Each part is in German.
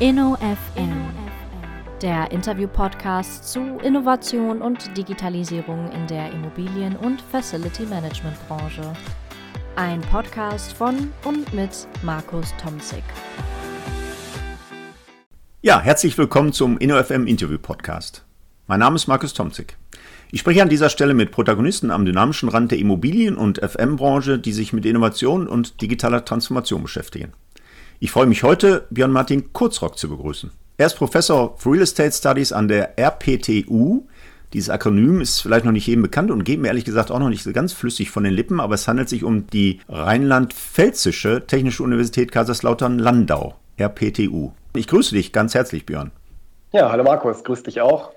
InnoFM, der Interview-Podcast zu Innovation und Digitalisierung in der Immobilien- und Facility Management-Branche. Ein Podcast von und mit Markus Tomzig. Ja, herzlich willkommen zum InnoFM Interview Podcast. Mein Name ist Markus Tomzig. Ich spreche an dieser Stelle mit Protagonisten am dynamischen Rand der Immobilien- und FM-Branche, die sich mit Innovation und digitaler Transformation beschäftigen. Ich freue mich heute, Björn Martin Kurzrock zu begrüßen. Er ist Professor of Real Estate Studies an der RPTU. Dieses Akronym ist vielleicht noch nicht jedem bekannt und geht mir ehrlich gesagt auch noch nicht so ganz flüssig von den Lippen, aber es handelt sich um die Rheinland-Pfälzische Technische Universität Kaiserslautern-Landau, RPTU. Ich grüße dich ganz herzlich, Björn. Ja, hallo Markus, grüß dich auch.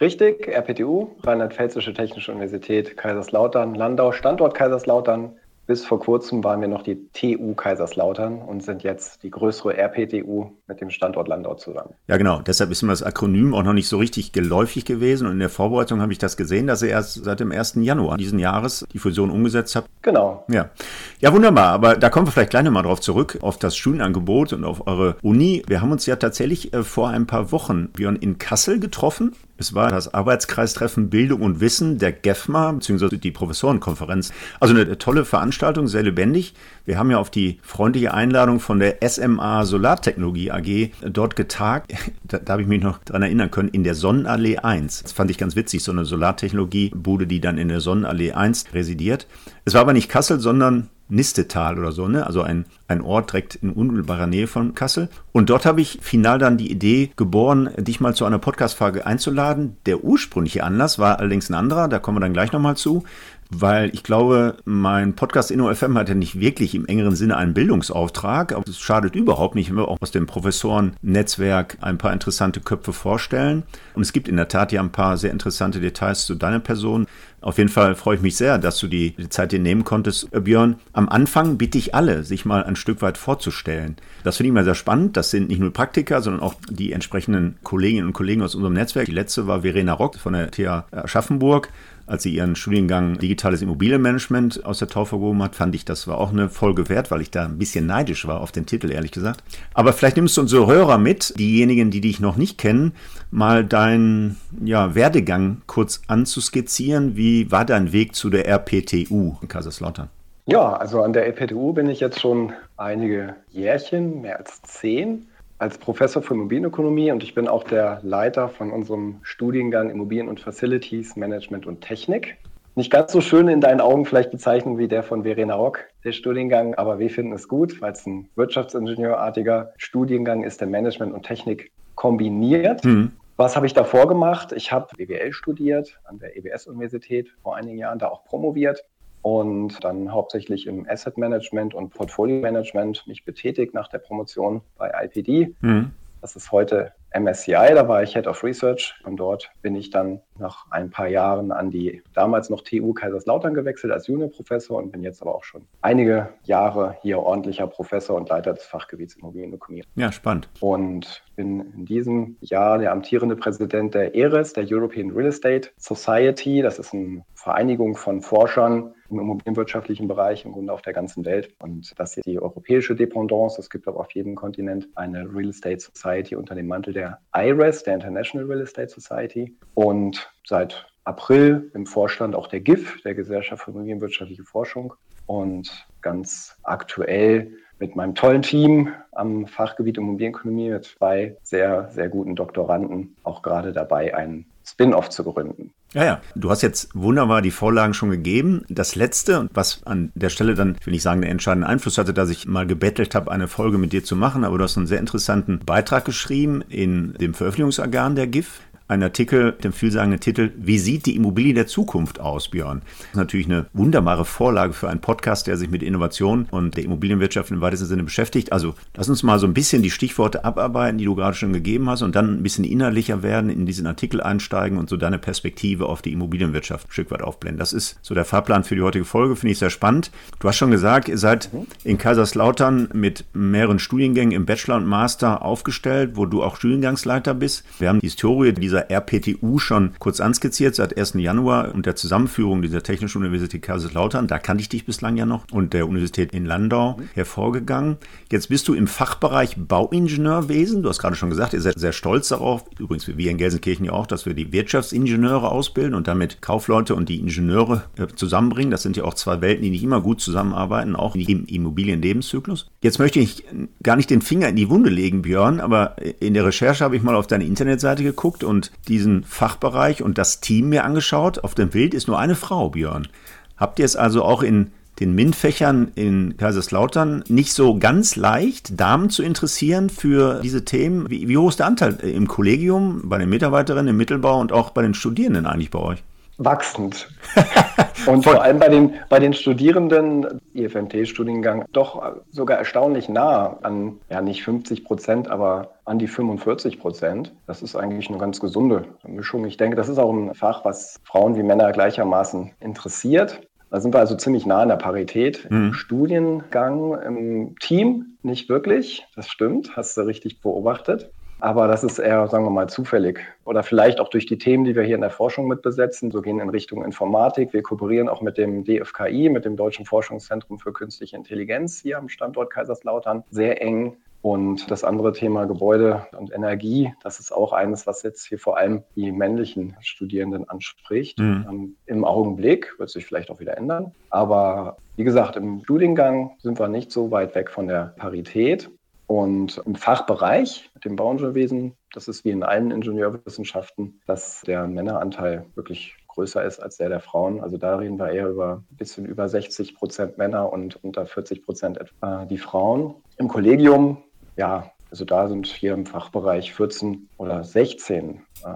Richtig, RPTU, Rheinland-Pfälzische Technische Universität Kaiserslautern, Landau, Standort Kaiserslautern, bis vor kurzem waren wir noch die TU Kaiserslautern und sind jetzt die größere RPTU mit dem Standort Landau zusammen. Ja, genau. Deshalb ist mir das Akronym auch noch nicht so richtig geläufig gewesen. Und in der Vorbereitung habe ich das gesehen, dass ihr erst seit dem 1. Januar diesen Jahres die Fusion umgesetzt habt. Genau. Ja. Ja, wunderbar. Aber da kommen wir vielleicht gleich nochmal drauf zurück, auf das Studienangebot und auf eure Uni. Wir haben uns ja tatsächlich äh, vor ein paar Wochen, Björn, in Kassel getroffen es war das Arbeitskreistreffen Bildung und Wissen der GEFMA, beziehungsweise die Professorenkonferenz. Also eine tolle Veranstaltung, sehr lebendig. Wir haben ja auf die freundliche Einladung von der SMA Solartechnologie AG dort getagt. Da, da habe ich mich noch dran erinnern können, in der Sonnenallee 1. Das fand ich ganz witzig, so eine Solartechnologie-Bude, die dann in der Sonnenallee 1 residiert. Es war aber nicht Kassel, sondern Nistetal oder so, ne? also ein, ein Ort direkt in unmittelbarer Nähe von Kassel. Und dort habe ich final dann die Idee geboren, dich mal zu einer Podcast-Frage einzuladen. Der ursprüngliche Anlass war allerdings ein anderer, da kommen wir dann gleich nochmal zu weil ich glaube, mein Podcast InnoFM hat ja nicht wirklich im engeren Sinne einen Bildungsauftrag, aber es schadet überhaupt nicht, wenn wir auch aus dem Professoren-Netzwerk ein paar interessante Köpfe vorstellen. Und es gibt in der Tat ja ein paar sehr interessante Details zu deiner Person. Auf jeden Fall freue ich mich sehr, dass du die, Zeit dir nehmen konntest, äh, Björn. Am Anfang bitte ich alle, sich mal ein Stück weit vorzustellen. Das finde ich mal sehr spannend. Das sind nicht nur Praktiker, sondern auch die entsprechenden Kolleginnen und Kollegen aus unserem Netzwerk. Die letzte war Verena Rock von der TH Aschaffenburg als sie ihren Studiengang Digitales Immobilienmanagement aus der Taufe gehoben hat, fand ich, das war auch eine Folge wert, weil ich da ein bisschen neidisch war auf den Titel, ehrlich gesagt. Aber vielleicht nimmst du unsere Hörer mit, diejenigen, die dich noch nicht kennen, mal deinen ja, Werdegang kurz anzuskizzieren. Wie war dein Weg zu der RPTU in Kaiserslautern? Ja, also an der RPTU bin ich jetzt schon einige Jährchen, mehr als zehn als Professor für Immobilienökonomie und ich bin auch der Leiter von unserem Studiengang Immobilien und Facilities Management und Technik. Nicht ganz so schön in deinen Augen vielleicht bezeichnen wie der von Verena Rock, der Studiengang, aber wir finden es gut, weil es ein Wirtschaftsingenieurartiger Studiengang ist, der Management und Technik kombiniert. Mhm. Was habe ich davor gemacht? Ich habe BWL studiert an der EBS-Universität vor einigen Jahren, da auch promoviert und dann hauptsächlich im Asset Management und Portfolio Management mich betätigt nach der Promotion bei IPD. Mhm. Das ist heute MSCI, da war ich Head of Research und dort bin ich dann nach ein paar Jahren an die damals noch TU Kaiserslautern gewechselt als Juniorprofessor und bin jetzt aber auch schon einige Jahre hier ordentlicher Professor und Leiter des Fachgebiets Immobilienökonomie. Ja, spannend. Und bin in diesem Jahr der amtierende Präsident der ERES, der European Real Estate Society. Das ist eine Vereinigung von Forschern im immobilienwirtschaftlichen Bereich im Grunde auf der ganzen Welt. Und das ist die europäische Dependance. Es gibt auch auf jedem Kontinent eine Real Estate Society unter dem Mantel der IRES, der International Real Estate Society. Und seit April im Vorstand auch der GIF, der Gesellschaft für Immobilienwirtschaftliche Forschung. Und ganz aktuell mit meinem tollen Team am Fachgebiet Immobilienökonomie mit zwei sehr, sehr guten Doktoranden auch gerade dabei, einen Spin-off zu gründen. Ja, ja. Du hast jetzt wunderbar die Vorlagen schon gegeben. Das letzte, was an der Stelle dann, will ich sagen, den entscheidenden Einfluss hatte, dass ich mal gebettelt habe, eine Folge mit dir zu machen, aber du hast einen sehr interessanten Beitrag geschrieben in dem Veröffentlichungsorgan der GIF ein Artikel mit dem vielsagenden Titel Wie sieht die Immobilie der Zukunft aus, Björn? Das ist natürlich eine wunderbare Vorlage für einen Podcast, der sich mit Innovation und der Immobilienwirtschaft im weitesten Sinne beschäftigt. Also lass uns mal so ein bisschen die Stichworte abarbeiten, die du gerade schon gegeben hast und dann ein bisschen innerlicher werden, in diesen Artikel einsteigen und so deine Perspektive auf die Immobilienwirtschaft ein Stück weit aufblenden. Das ist so der Fahrplan für die heutige Folge, finde ich sehr spannend. Du hast schon gesagt, ihr seid in Kaiserslautern mit mehreren Studiengängen im Bachelor und Master aufgestellt, wo du auch Studiengangsleiter bist. Wir haben die Historie dieser dieser RPTU schon kurz anskizziert, seit 1. Januar und der Zusammenführung dieser Technischen Universität Kaiserslautern. Da kannte ich dich bislang ja noch und der Universität in Landau hervorgegangen. Jetzt bist du im Fachbereich Bauingenieurwesen. Du hast gerade schon gesagt, ihr seid sehr stolz darauf, übrigens wie wir in Gelsenkirchen ja auch, dass wir die Wirtschaftsingenieure ausbilden und damit Kaufleute und die Ingenieure äh, zusammenbringen. Das sind ja auch zwei Welten, die nicht immer gut zusammenarbeiten, auch im Immobilienlebenszyklus. Jetzt möchte ich gar nicht den Finger in die Wunde legen, Björn, aber in der Recherche habe ich mal auf deine Internetseite geguckt und diesen Fachbereich und das Team mir angeschaut. Auf dem Bild ist nur eine Frau, Björn. Habt ihr es also auch in den MINT-Fächern in Kaiserslautern nicht so ganz leicht, Damen zu interessieren für diese Themen? Wie, wie hoch ist der Anteil im Kollegium, bei den Mitarbeiterinnen im Mittelbau und auch bei den Studierenden eigentlich bei euch? Wachsend. Und vor allem bei den, bei den Studierenden, IFMT-Studiengang, doch sogar erstaunlich nah an, ja nicht 50 Prozent, aber an die 45 Prozent. Das ist eigentlich eine ganz gesunde Mischung. Ich denke, das ist auch ein Fach, was Frauen wie Männer gleichermaßen interessiert. Da sind wir also ziemlich nah an der Parität. Mhm. Im Studiengang, im Team nicht wirklich. Das stimmt, hast du richtig beobachtet. Aber das ist eher, sagen wir mal, zufällig. Oder vielleicht auch durch die Themen, die wir hier in der Forschung mit besetzen. So gehen in Richtung Informatik. Wir kooperieren auch mit dem DFKI, mit dem Deutschen Forschungszentrum für Künstliche Intelligenz hier am Standort Kaiserslautern, sehr eng. Und das andere Thema Gebäude und Energie, das ist auch eines, was jetzt hier vor allem die männlichen Studierenden anspricht. Mhm. Ähm, Im Augenblick wird sich vielleicht auch wieder ändern. Aber wie gesagt, im Studiengang sind wir nicht so weit weg von der Parität. Und im Fachbereich, dem Bauingenieurwesen, das ist wie in allen Ingenieurwissenschaften, dass der Männeranteil wirklich größer ist als der der Frauen. Also da reden wir eher über ein bisschen über 60 Prozent Männer und unter 40 Prozent etwa die Frauen. Im Kollegium, ja, also da sind hier im Fachbereich 14 oder 16 äh,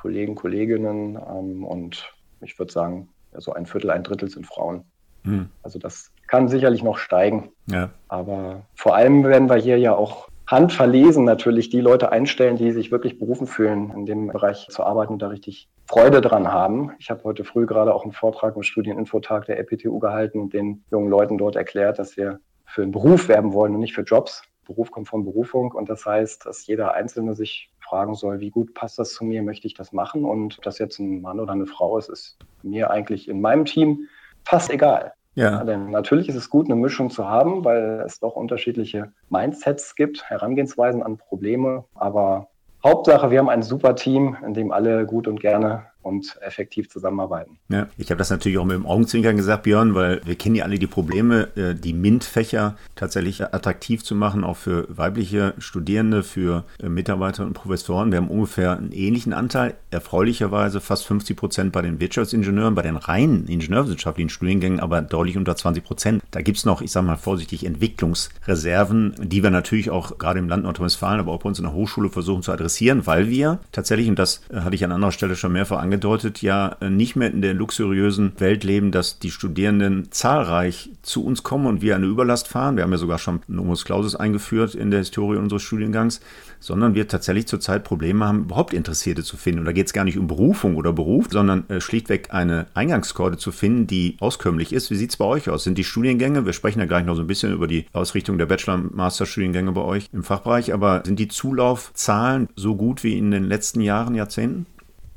Kollegen, Kolleginnen ähm, und ich würde sagen, so also ein Viertel, ein Drittel sind Frauen. Hm. Also das kann sicherlich noch steigen. Ja. Aber vor allem werden wir hier ja auch handverlesen natürlich die Leute einstellen, die sich wirklich berufen fühlen, in dem Bereich zu arbeiten und da richtig Freude dran haben. Ich habe heute früh gerade auch einen Vortrag im Studieninfotag der EPTU gehalten und den jungen Leuten dort erklärt, dass wir für einen Beruf werben wollen und nicht für Jobs. Beruf kommt von Berufung und das heißt, dass jeder Einzelne sich fragen soll, wie gut passt das zu mir, möchte ich das machen und ob das jetzt ein Mann oder eine Frau ist, ist mir eigentlich in meinem Team fast egal. Ja. Denn natürlich ist es gut, eine Mischung zu haben, weil es doch unterschiedliche Mindsets gibt, Herangehensweisen an Probleme. Aber Hauptsache, wir haben ein super Team, in dem alle gut und gerne und effektiv zusammenarbeiten. Ja, ich habe das natürlich auch mit dem Augenzwinkern gesagt, Björn, weil wir kennen ja alle die Probleme, äh, die MINT-Fächer tatsächlich attraktiv zu machen, auch für weibliche Studierende, für äh, Mitarbeiter und Professoren. Wir haben ungefähr einen ähnlichen Anteil, erfreulicherweise fast 50 Prozent bei den Wirtschaftsingenieuren, bei den reinen ingenieurwissenschaftlichen Studiengängen, aber deutlich unter 20 Prozent. Da gibt es noch, ich sage mal vorsichtig, Entwicklungsreserven, die wir natürlich auch gerade im Land Nordrhein-Westfalen, aber auch bei uns in der Hochschule versuchen zu adressieren, weil wir tatsächlich, und das äh, hatte ich an anderer Stelle schon mehrfach angesprochen, angedeutet, ja äh, nicht mehr in der luxuriösen Welt leben, dass die Studierenden zahlreich zu uns kommen und wir eine Überlast fahren. Wir haben ja sogar schon Nomus Clausus eingeführt in der Historie unseres Studiengangs, sondern wir tatsächlich zurzeit Probleme haben, überhaupt Interessierte zu finden. Und da geht es gar nicht um Berufung oder Beruf, sondern äh, schlichtweg eine Eingangskorde zu finden, die auskömmlich ist. Wie sieht es bei euch aus? Sind die Studiengänge, wir sprechen ja gleich noch so ein bisschen über die Ausrichtung der Bachelor- und Masterstudiengänge bei euch im Fachbereich, aber sind die Zulaufzahlen so gut wie in den letzten Jahren, Jahrzehnten?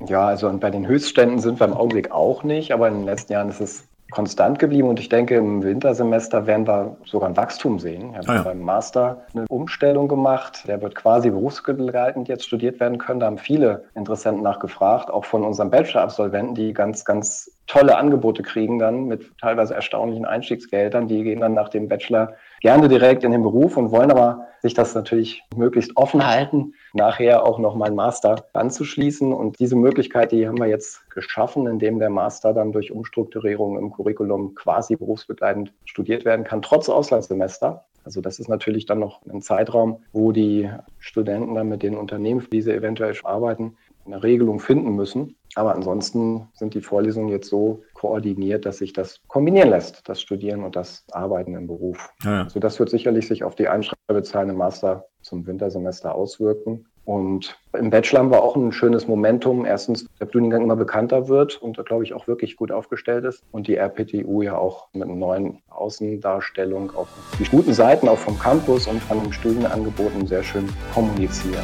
Ja, also bei den Höchstständen sind wir im Augenblick auch nicht, aber in den letzten Jahren ist es konstant geblieben und ich denke, im Wintersemester werden wir sogar ein Wachstum sehen. Wir haben ah ja. beim Master eine Umstellung gemacht. Der wird quasi berufsbegleitend jetzt studiert werden können. Da haben viele Interessenten nachgefragt, auch von unseren Bachelor-Absolventen, die ganz, ganz tolle Angebote kriegen dann mit teilweise erstaunlichen Einstiegsgeldern. Die gehen dann nach dem Bachelor gerne direkt in den Beruf und wollen aber sich das natürlich möglichst offen halten, nachher auch noch mal einen Master anzuschließen. Und diese Möglichkeit, die haben wir jetzt geschaffen, indem der Master dann durch Umstrukturierung im Curriculum quasi berufsbegleitend studiert werden kann, trotz Auslandssemester. Also das ist natürlich dann noch ein Zeitraum, wo die Studenten dann mit den Unternehmen, für die sie eventuell arbeiten, eine Regelung finden müssen. Aber ansonsten sind die Vorlesungen jetzt so koordiniert, dass sich das kombinieren lässt, das Studieren und das Arbeiten im Beruf. Ja, ja. Also das wird sicherlich sich auf die Einschreibezahlen im Master zum Wintersemester auswirken. Und im Bachelor haben wir auch ein schönes Momentum. Erstens, der Studiengang immer bekannter wird und da glaube ich auch wirklich gut aufgestellt ist. Und die RPTU ja auch mit einer neuen Außendarstellung auf die guten Seiten auch vom Campus und von den Studienangeboten sehr schön kommuniziert.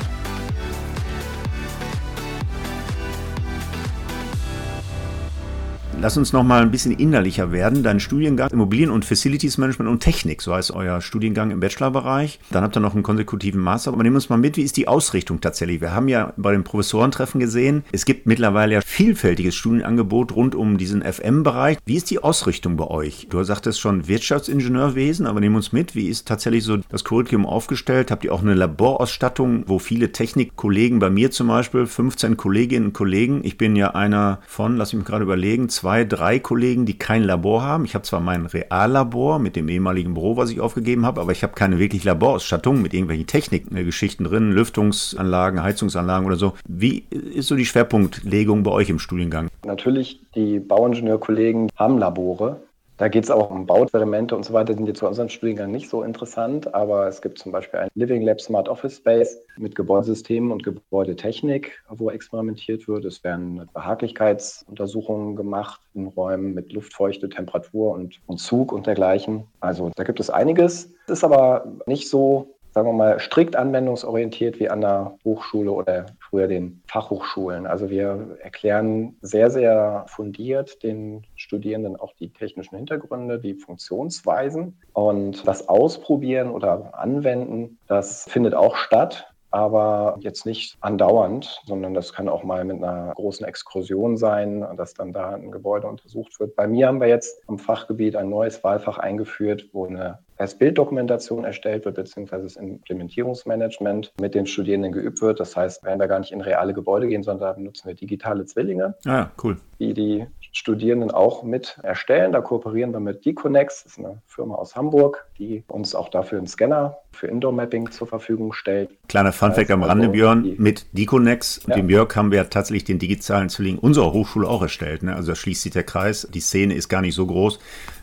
Lass uns noch mal ein bisschen innerlicher werden. Dein Studiengang Immobilien- und Facilities Management und Technik, so heißt euer Studiengang im Bachelorbereich. Dann habt ihr noch einen konsekutiven Master. Aber nehmen wir uns mal mit, wie ist die Ausrichtung tatsächlich? Wir haben ja bei den Professorentreffen gesehen, es gibt mittlerweile ja vielfältiges Studienangebot rund um diesen FM-Bereich. Wie ist die Ausrichtung bei euch? Du sagtest schon Wirtschaftsingenieurwesen, aber nehmen wir uns mit, wie ist tatsächlich so das Curriculum aufgestellt? Habt ihr auch eine Laborausstattung, wo viele Technikkollegen, bei mir zum Beispiel, 15 Kolleginnen und Kollegen, ich bin ja einer von, lass mich gerade überlegen, zwei zwei, drei Kollegen, die kein Labor haben. Ich habe zwar mein Reallabor mit dem ehemaligen Büro, was ich aufgegeben habe, aber ich habe keine wirklich Laborausstattung mit irgendwelchen Technikgeschichten drin, Lüftungsanlagen, Heizungsanlagen oder so. Wie ist so die Schwerpunktlegung bei euch im Studiengang? Natürlich, die Bauingenieurkollegen haben Labore. Da geht es auch um Bauexperimente und so weiter, sind jetzt für unseren Studiengang nicht so interessant, aber es gibt zum Beispiel ein Living Lab Smart Office Space mit Gebäudesystemen und Gebäudetechnik, wo experimentiert wird. Es werden Behaglichkeitsuntersuchungen gemacht in Räumen mit Luftfeuchte, Temperatur und, und Zug und dergleichen. Also da gibt es einiges. Es ist aber nicht so sagen wir mal, strikt anwendungsorientiert wie an der Hochschule oder früher den Fachhochschulen. Also wir erklären sehr, sehr fundiert den Studierenden auch die technischen Hintergründe, die Funktionsweisen. Und das Ausprobieren oder Anwenden, das findet auch statt aber jetzt nicht andauernd, sondern das kann auch mal mit einer großen Exkursion sein, dass dann da ein Gebäude untersucht wird. Bei mir haben wir jetzt im Fachgebiet ein neues Wahlfach eingeführt, wo eine als Bilddokumentation erstellt wird, beziehungsweise das Implementierungsmanagement mit den Studierenden geübt wird. Das heißt, werden wir gar nicht in reale Gebäude gehen, sondern da benutzen wir digitale Zwillinge, ah, cool. die die Studierenden auch mit erstellen. Da kooperieren wir mit Deconex, das ist eine Firma aus Hamburg, die uns auch dafür einen Scanner für Indoor-Mapping zur Verfügung stellt. Kleiner Funfact am Rande, also Björn, mit Deconex und ja. dem Jörg haben wir tatsächlich den digitalen Zwilling unserer Hochschule auch erstellt. Ne? Also da schließt sich der Kreis. Die Szene ist gar nicht so groß.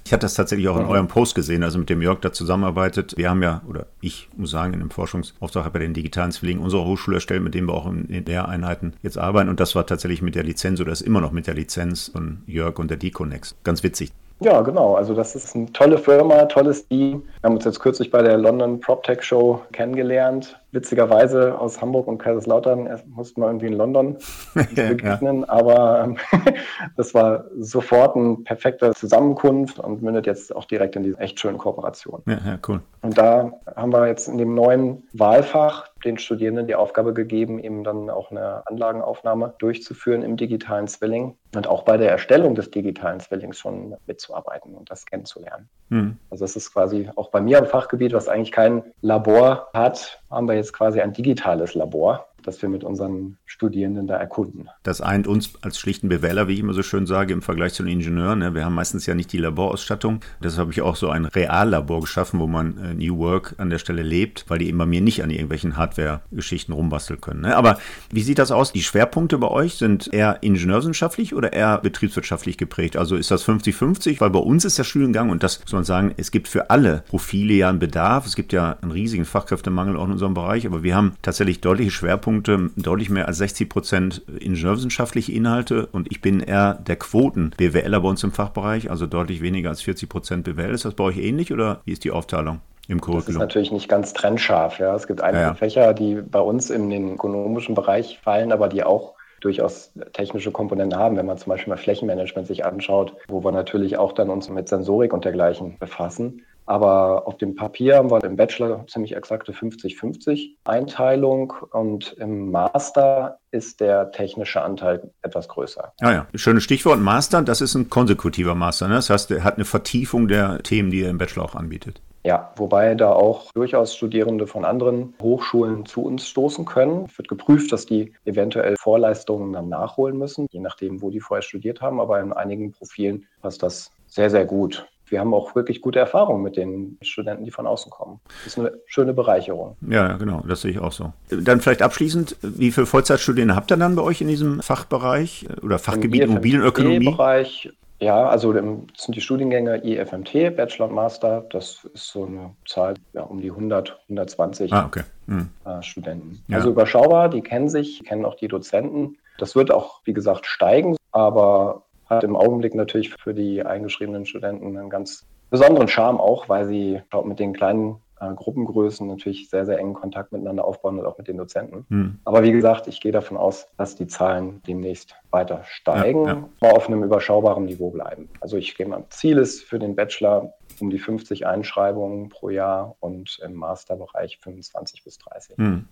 Ich hatte das tatsächlich auch in eurem Post gesehen, also mit dem Jörg da zusammenarbeitet. Wir haben ja, oder ich muss sagen, in dem Forschungsauftrag bei den digitalen Zwillingen unserer Hochschule erstellt, mit dem wir auch in Lehreinheiten jetzt arbeiten. Und das war tatsächlich mit der Lizenz oder ist immer noch mit der Lizenz von Jörg und der Deconex. Ganz witzig. Ja, genau. Also das ist eine tolle Firma, tolles Team. Wir haben uns jetzt kürzlich bei der London PropTech Show kennengelernt. Witzigerweise aus Hamburg und Kaiserslautern mussten wir irgendwie in London begegnen, ja. aber ähm, das war sofort ein perfekter Zusammenkunft und mündet jetzt auch direkt in diese echt schönen Kooperation. Ja, ja, cool. Und da haben wir jetzt in dem neuen Wahlfach den Studierenden die Aufgabe gegeben, eben dann auch eine Anlagenaufnahme durchzuführen im digitalen Zwilling und auch bei der Erstellung des digitalen Zwillings schon mitzuarbeiten und das kennenzulernen. Mhm. Also das ist quasi auch bei mir im Fachgebiet, was eigentlich kein Labor hat, haben wir jetzt quasi ein digitales Labor das wir mit unseren Studierenden da erkunden. Das eint uns als schlichten Bewähler, wie ich immer so schön sage, im Vergleich zu den Ingenieuren. Ne? Wir haben meistens ja nicht die Laborausstattung. Deshalb habe ich auch so ein Reallabor geschaffen, wo man äh, New Work an der Stelle lebt, weil die eben bei mir nicht an irgendwelchen Hardware-Geschichten rumbasteln können. Ne? Aber wie sieht das aus? Die Schwerpunkte bei euch sind eher ingenieurswissenschaftlich oder eher betriebswirtschaftlich geprägt? Also ist das 50-50? Weil bei uns ist der Studiengang, und das muss man sagen, es gibt für alle Profile ja einen Bedarf. Es gibt ja einen riesigen Fachkräftemangel auch in unserem Bereich, aber wir haben tatsächlich deutliche Schwerpunkte Punkte deutlich mehr als 60 Prozent ingenieurwissenschaftliche Inhalte und ich bin eher der Quoten-BWLer bei uns im Fachbereich, also deutlich weniger als 40 Prozent BWL. Ist das bei euch ähnlich oder wie ist die Aufteilung? Im Curriculum. Das ist natürlich nicht ganz trennscharf. Ja. Es gibt einige ja. Fächer, die bei uns in den ökonomischen Bereich fallen, aber die auch durchaus technische Komponenten haben. Wenn man zum Beispiel mal Flächenmanagement sich anschaut, wo wir natürlich auch dann uns mit Sensorik und dergleichen befassen. Aber auf dem Papier haben wir im Bachelor ziemlich exakte 50-50 Einteilung und im Master ist der technische Anteil etwas größer. Ah ja, schönes Stichwort Master, das ist ein konsekutiver Master. Ne? Das heißt, er hat eine Vertiefung der Themen, die er im Bachelor auch anbietet. Ja, wobei da auch durchaus Studierende von anderen Hochschulen zu uns stoßen können. Es wird geprüft, dass die eventuell Vorleistungen dann nachholen müssen, je nachdem, wo die vorher studiert haben. Aber in einigen Profilen passt das sehr, sehr gut wir haben auch wirklich gute Erfahrungen mit den Studenten, die von außen kommen. Das ist eine schöne Bereicherung. Ja, genau, das sehe ich auch so. Dann vielleicht abschließend, wie viele Vollzeitstudierende habt ihr dann bei euch in diesem Fachbereich oder Fachgebiet Im Immobilienökonomie? Bereich ja, also das sind die Studiengänge IFMT, Bachelor und Master. Das ist so eine Zahl ja, um die 100, 120 ah, okay. hm. äh, Studenten. Ja. Also überschaubar, die kennen sich, kennen auch die Dozenten. Das wird auch, wie gesagt, steigen, aber hat im Augenblick natürlich für die eingeschriebenen Studenten einen ganz besonderen Charme auch, weil sie mit den kleinen äh, Gruppengrößen natürlich sehr, sehr engen Kontakt miteinander aufbauen und auch mit den Dozenten. Hm. Aber wie gesagt, ich gehe davon aus, dass die Zahlen demnächst weiter steigen, ja, ja. auf einem überschaubaren Niveau bleiben. Also ich gehe mal, Ziel ist für den Bachelor um die 50 Einschreibungen pro Jahr und im Masterbereich 25 bis 30. Hm.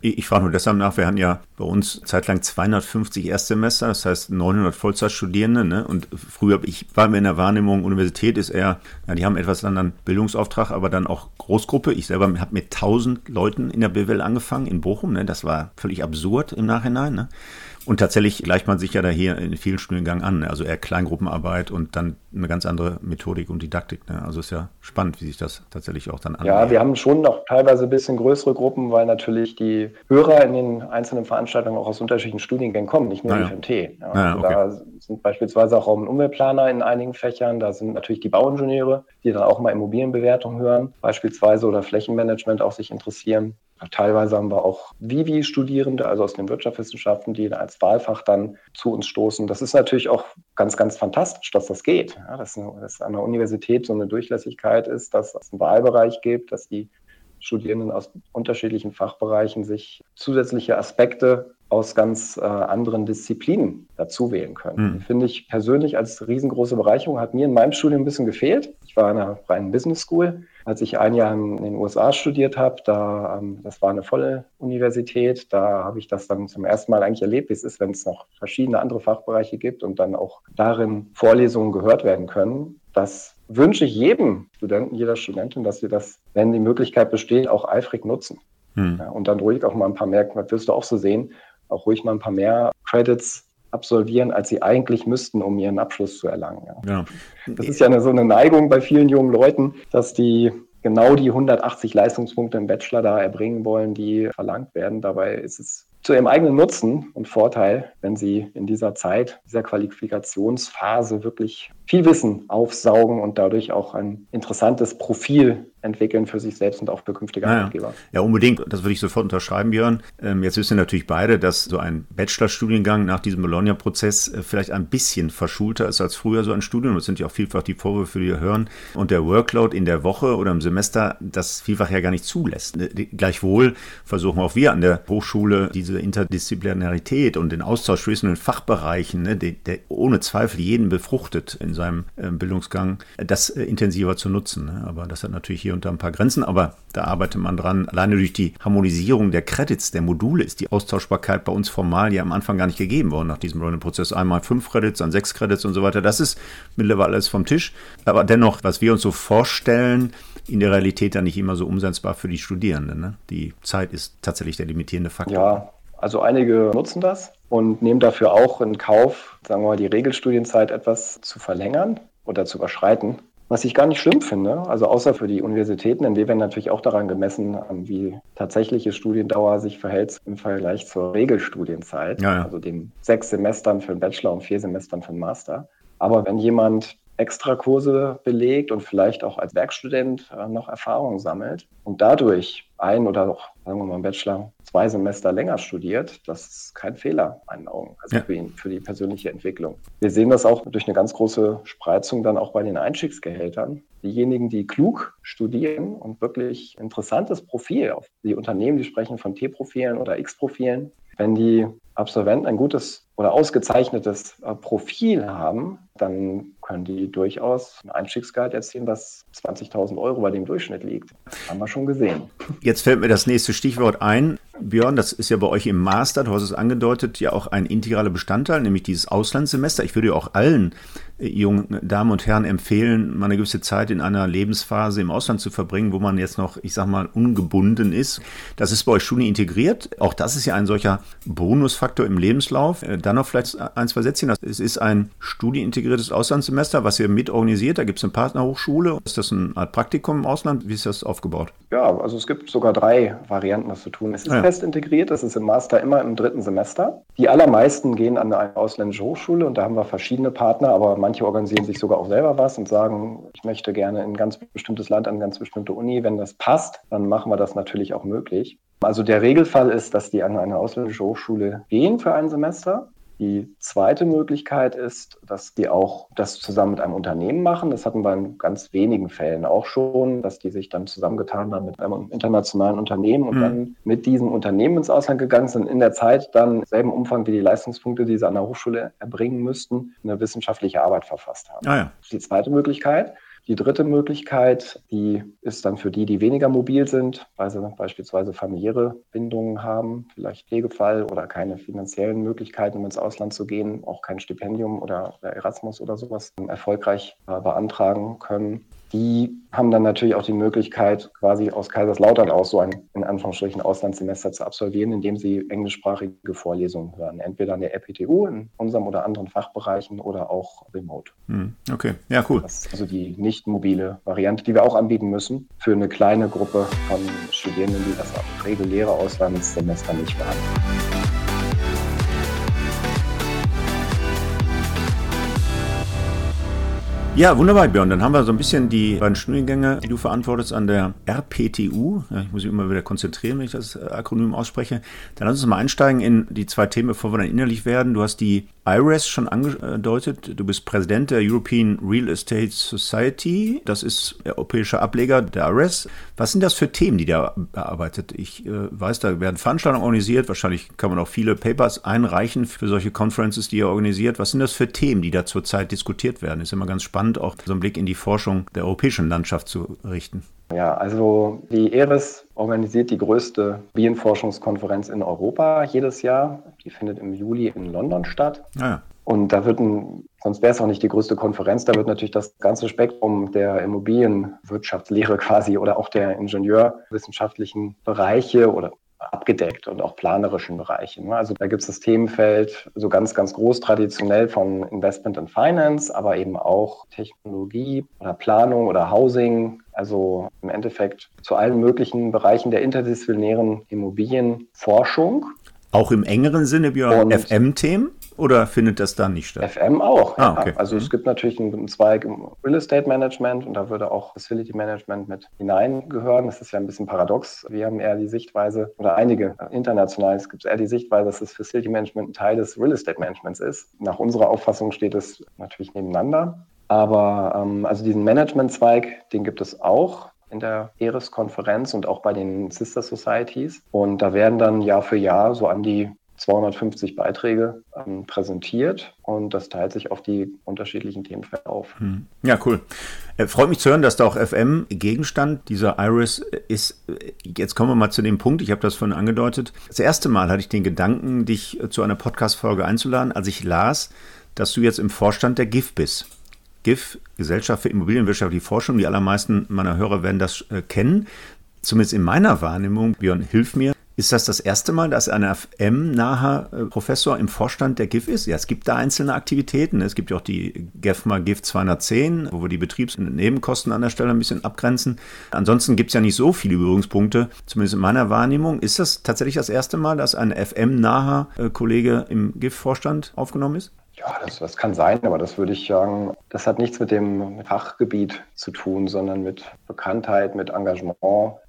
Ich, ich frage nur deshalb nach, wir hatten ja bei uns zeitlang 250 Erstsemester, das heißt 900 Vollzeitstudierende. Ne? Und früher, ich war mir in der Wahrnehmung, Universität ist eher, ja, die haben etwas anderen Bildungsauftrag, aber dann auch Großgruppe. Ich selber habe mit 1000 Leuten in der BWL angefangen in Bochum. Ne? Das war völlig absurd im Nachhinein. Ne? Und tatsächlich gleicht man sich ja da hier in vielen Studiengängen an. Ne? Also eher Kleingruppenarbeit und dann eine ganz andere Methodik und Didaktik. Ne? Also ist ja spannend, wie sich das tatsächlich auch dann angeht. Ja, wir haben schon noch teilweise ein bisschen größere Gruppen, weil natürlich die Hörer in den einzelnen Veranstaltungen auch aus unterschiedlichen Studiengängen kommen, nicht nur naja. FMT. Ja, naja, okay. Da sind beispielsweise auch Raum- und Umweltplaner in einigen Fächern. Da sind natürlich die Bauingenieure, die dann auch mal Immobilienbewertung hören, beispielsweise oder Flächenmanagement auch sich interessieren. Teilweise haben wir auch Vivi-Studierende, also aus den Wirtschaftswissenschaften, die als Wahlfach dann zu uns stoßen. Das ist natürlich auch ganz, ganz fantastisch, dass das geht. Ja, dass, dass an der Universität so eine Durchlässigkeit ist, dass es einen Wahlbereich gibt, dass die Studierenden aus unterschiedlichen Fachbereichen sich zusätzliche Aspekte aus ganz äh, anderen Disziplinen dazu wählen können. Mhm. Finde ich persönlich als riesengroße Bereicherung, hat mir in meinem Studium ein bisschen gefehlt. Ich war in einer reinen Business School. Als ich ein Jahr in, den USA studiert habe, da, ähm, das war eine volle Universität, da habe ich das dann zum ersten Mal eigentlich erlebt, wie es ist, wenn es noch verschiedene andere Fachbereiche gibt und dann auch darin Vorlesungen gehört werden können. Das wünsche ich jedem Studenten, jeder Studentin, dass sie das, wenn die Möglichkeit besteht, auch eifrig nutzen. Hm. Ja, und dann ruhig auch mal ein paar mehr, das wirst du auch so sehen, auch ruhig mal ein paar mehr Credits absolvieren, als sie eigentlich müssten, um ihren Abschluss zu erlangen. Ja. ja. Das ist ja eine, so eine Neigung bei vielen jungen Leuten, dass die genau die 180 Leistungspunkte im Bachelor da erbringen wollen, die verlangt werden. Dabei ist es zu ihrem eigenen Nutzen und Vorteil, wenn sie in dieser Zeit, dieser Qualifikationsphase wirklich viel Wissen aufsaugen und dadurch auch ein interessantes Profil entwickeln für sich selbst und auch für künftige ja, Arbeitgeber. Ja, unbedingt. Das würde ich sofort unterschreiben, Björn. Ähm, jetzt wissen wir natürlich beide, dass so ein Bachelorstudiengang nach diesem Bologna-Prozess äh, vielleicht ein bisschen verschulter ist als früher so ein Studium. Das sind ja auch vielfach die Vorwürfe, die wir hören. Und der Workload in der Woche oder im Semester das vielfach ja gar nicht zulässt. Äh, gleichwohl versuchen auch wir an der Hochschule diese Interdisziplinarität und den Austausch zwischen den Fachbereichen, ne, der, der ohne Zweifel jeden befruchtet in seinem äh, Bildungsgang, das intensiver zu nutzen. Ne? Aber das hat natürlich hier unter ein paar Grenzen, aber da arbeitet man dran. Alleine durch die Harmonisierung der Credits, der Module, ist die Austauschbarkeit bei uns formal ja am Anfang gar nicht gegeben worden nach diesem Learning-Prozess. Einmal fünf Credits, dann sechs Credits und so weiter. Das ist mittlerweile alles vom Tisch. Aber dennoch, was wir uns so vorstellen, in der Realität dann nicht immer so umsetzbar für die Studierenden. Ne? Die Zeit ist tatsächlich der limitierende Faktor. Ja, also einige nutzen das und nehmen dafür auch in Kauf, sagen wir mal, die Regelstudienzeit etwas zu verlängern oder zu überschreiten. Was ich gar nicht schlimm finde, also außer für die Universitäten, denn wir werden natürlich auch daran gemessen, wie tatsächliche Studiendauer sich verhält im Vergleich zur Regelstudienzeit, ja, ja. also den sechs Semestern für den Bachelor und vier Semestern für den Master. Aber wenn jemand extra Kurse belegt und vielleicht auch als Werkstudent äh, noch Erfahrung sammelt und dadurch ein oder auch, sagen wir mal, im Bachelor zwei Semester länger studiert, das ist kein Fehler, in meinen Augen, also ja. für ihn, für die persönliche Entwicklung. Wir sehen das auch durch eine ganz große Spreizung dann auch bei den Einstiegsgehältern. Diejenigen, die klug studieren und wirklich interessantes Profil auf die Unternehmen, die sprechen von T-Profilen oder X-Profilen, wenn die Absolventen ein gutes oder ausgezeichnetes äh, Profil haben, dann können die durchaus ein Einstiegsgehalt erzielen, das 20.000 Euro bei dem Durchschnitt liegt. Haben wir schon gesehen. Jetzt fällt mir das nächste Stichwort ein. Björn, das ist ja bei euch im Master, du hast es angedeutet, ja auch ein integraler Bestandteil, nämlich dieses Auslandssemester. Ich würde ja auch allen jungen Damen und Herren empfehlen, mal eine gewisse Zeit in einer Lebensphase im Ausland zu verbringen, wo man jetzt noch, ich sag mal, ungebunden ist. Das ist bei euch Studien integriert. Auch das ist ja ein solcher Bonusfaktor im Lebenslauf. Äh, dann noch vielleicht ein, zwei Sätzchen. Es ist ein studienintegriertes Auslandssemester, was ihr mitorganisiert. Da gibt es eine Partnerhochschule. Ist das ein Art Praktikum im Ausland? Wie ist das aufgebaut? Ja, also es gibt sogar drei Varianten, das zu tun. Es ist ja. fest integriert. Das ist im Master immer im dritten Semester. Die allermeisten gehen an eine ausländische Hochschule und da haben wir verschiedene Partner, aber Manche organisieren sich sogar auch selber was und sagen, ich möchte gerne in ein ganz bestimmtes Land, an eine ganz bestimmte Uni. Wenn das passt, dann machen wir das natürlich auch möglich. Also der Regelfall ist, dass die an eine ausländische Hochschule gehen für ein Semester. Die zweite Möglichkeit ist, dass die auch das zusammen mit einem Unternehmen machen. Das hatten wir in ganz wenigen Fällen auch schon, dass die sich dann zusammengetan haben mit einem internationalen Unternehmen und mhm. dann mit diesem Unternehmen ins Ausland gegangen sind, in der Zeit dann im selben Umfang wie die Leistungspunkte, die sie an der Hochschule erbringen müssten, eine wissenschaftliche Arbeit verfasst haben. Ah ja. Die zweite Möglichkeit. Die dritte Möglichkeit, die ist dann für die, die weniger mobil sind, weil sie beispielsweise familiäre Bindungen haben, vielleicht Pflegefall oder keine finanziellen Möglichkeiten, um ins Ausland zu gehen, auch kein Stipendium oder Erasmus oder sowas erfolgreich äh, beantragen können die haben dann natürlich auch die Möglichkeit, quasi aus Kaiserslautern aus so ein in Anführungsstrichen Auslandssemester zu absolvieren, indem sie englischsprachige Vorlesungen hören. Entweder an der RPTU in unserem oder anderen Fachbereichen oder auch remote. Hm, okay, ja, cool. Das ist also die nicht mobile Variante, die wir auch anbieten müssen für eine kleine Gruppe von Studierenden, die das reguläre Auslandssemester nicht beantragen. Ja, wunderbar, Björn. Dann haben wir so ein bisschen die beiden Studiengänge, die du verantwortest an der RPTU. Ich muss mich immer wieder konzentrieren, wenn ich das äh, Akronym ausspreche. Dann lass uns mal einsteigen in die zwei Themen, bevor wir dann innerlich werden. Du hast die IRES schon angedeutet. Du bist Präsident der European Real Estate Society. Das ist der europäische Ableger der IRES. Was sind das für Themen, die da bearbeitet? Ich äh, weiß, da werden Veranstaltungen organisiert. Wahrscheinlich kann man auch viele Papers einreichen für solche Conferences, die ihr organisiert. Was sind das für Themen, die da zurzeit diskutiert werden? Ist immer ganz spannend, auch so einen Blick in die Forschung der europäischen Landschaft zu richten. Ja, also die ERIS organisiert die größte Bienenforschungskonferenz in Europa jedes Jahr. Die findet im Juli in London statt. Ah. Und da wird ein, sonst wäre es auch nicht die größte Konferenz, da wird natürlich das ganze Spektrum der Immobilienwirtschaftslehre quasi oder auch der ingenieurwissenschaftlichen Bereiche oder abgedeckt und auch planerischen Bereichen. Also da gibt es das Themenfeld so ganz, ganz groß traditionell von Investment and Finance, aber eben auch Technologie oder Planung oder Housing. Also im Endeffekt zu allen möglichen Bereichen der interdisziplinären Immobilienforschung. Auch im engeren Sinne, Björn, FM-Themen? Oder findet das dann nicht statt? FM auch. Ah, okay. ja. Also mhm. es gibt natürlich einen Zweig im Real Estate Management und da würde auch Facility Management mit hineingehören. Das ist ja ein bisschen paradox. Wir haben eher die Sichtweise, oder einige international, es gibt eher die Sichtweise, dass das Facility Management ein Teil des Real Estate Managements ist. Nach unserer Auffassung steht es natürlich nebeneinander. Aber ähm, also diesen Management-Zweig, den gibt es auch in der ERIS-Konferenz und auch bei den Sister Societies. Und da werden dann Jahr für Jahr so an die 250 Beiträge ähm, präsentiert und das teilt sich auf die unterschiedlichen Themenfelder auf. Hm. Ja, cool. Äh, freut mich zu hören, dass da auch FM Gegenstand dieser Iris ist. Jetzt kommen wir mal zu dem Punkt, ich habe das vorhin angedeutet. Das erste Mal hatte ich den Gedanken, dich äh, zu einer Podcast-Folge einzuladen, als ich las, dass du jetzt im Vorstand der GIF bist. GIF, Gesellschaft für Immobilienwirtschaftliche Forschung, die allermeisten meiner Hörer werden das äh, kennen. Zumindest in meiner Wahrnehmung, Björn, hilf mir, ist das das erste Mal, dass ein FM-naher äh, Professor im Vorstand der GIF ist? Ja, es gibt da einzelne Aktivitäten. Es gibt ja auch die GEFMA GIF 210, wo wir die Betriebs- und Nebenkosten an der Stelle ein bisschen abgrenzen. Ansonsten gibt es ja nicht so viele Berührungspunkte, zumindest in meiner Wahrnehmung. Ist das tatsächlich das erste Mal, dass ein FM-naher äh, Kollege im GIF-Vorstand aufgenommen ist? Ja, das, das kann sein, aber das würde ich sagen, das hat nichts mit dem Fachgebiet zu tun, sondern mit Bekanntheit, mit Engagement,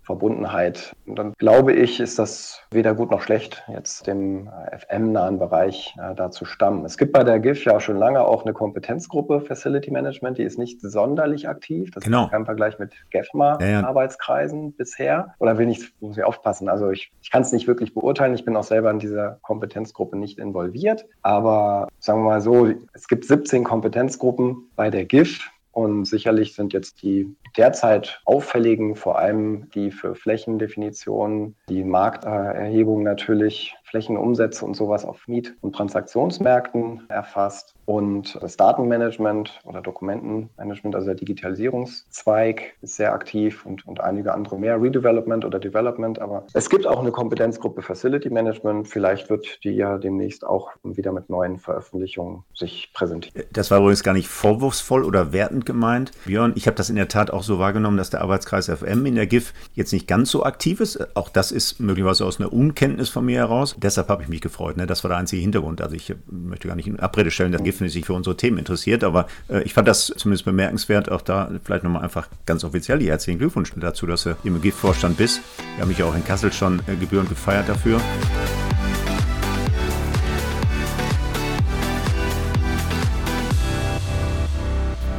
Verbundenheit. Und dann glaube ich, ist das weder gut noch schlecht, jetzt dem FM-nahen Bereich äh, da zu stammen. Es gibt bei der GIF ja schon lange auch eine Kompetenzgruppe Facility Management, die ist nicht sonderlich aktiv. Das genau. ist kein Vergleich mit GEFMA-Arbeitskreisen ja, ja. bisher. Oder will ich, muss ich aufpassen. Also ich, ich kann es nicht wirklich beurteilen. Ich bin auch selber in dieser Kompetenzgruppe nicht involviert. Aber sagen wir mal so, es gibt 17 Kompetenzgruppen bei der GIF. Und sicherlich sind jetzt die derzeit auffälligen, vor allem die für Flächendefinitionen, die Markterhebung natürlich, Flächenumsätze und sowas auf Miet- und Transaktionsmärkten erfasst und das Datenmanagement oder Dokumentenmanagement, also der Digitalisierungszweig, ist sehr aktiv und, und einige andere mehr, Redevelopment oder Development. Aber es gibt auch eine Kompetenzgruppe Facility Management. Vielleicht wird die ja demnächst auch wieder mit neuen Veröffentlichungen sich präsentieren. Das war übrigens gar nicht vorwurfsvoll oder wertend gemeint. Björn, ich habe das in der Tat auch so wahrgenommen, dass der Arbeitskreis FM in der GIF jetzt nicht ganz so aktiv ist. Auch das ist möglicherweise aus einer Unkenntnis von mir heraus. Deshalb habe ich mich gefreut. Ne? Das war der einzige Hintergrund. Also ich möchte gar nicht in Abrede stellen, dass GIF Begriff, sich für unsere Themen interessiert. Aber äh, ich fand das zumindest bemerkenswert. Auch da vielleicht nochmal einfach ganz offiziell die herzlichen Glückwunsch dazu, dass du im GIF-Vorstand bist. Wir haben mich auch in Kassel schon äh, gebührend gefeiert dafür.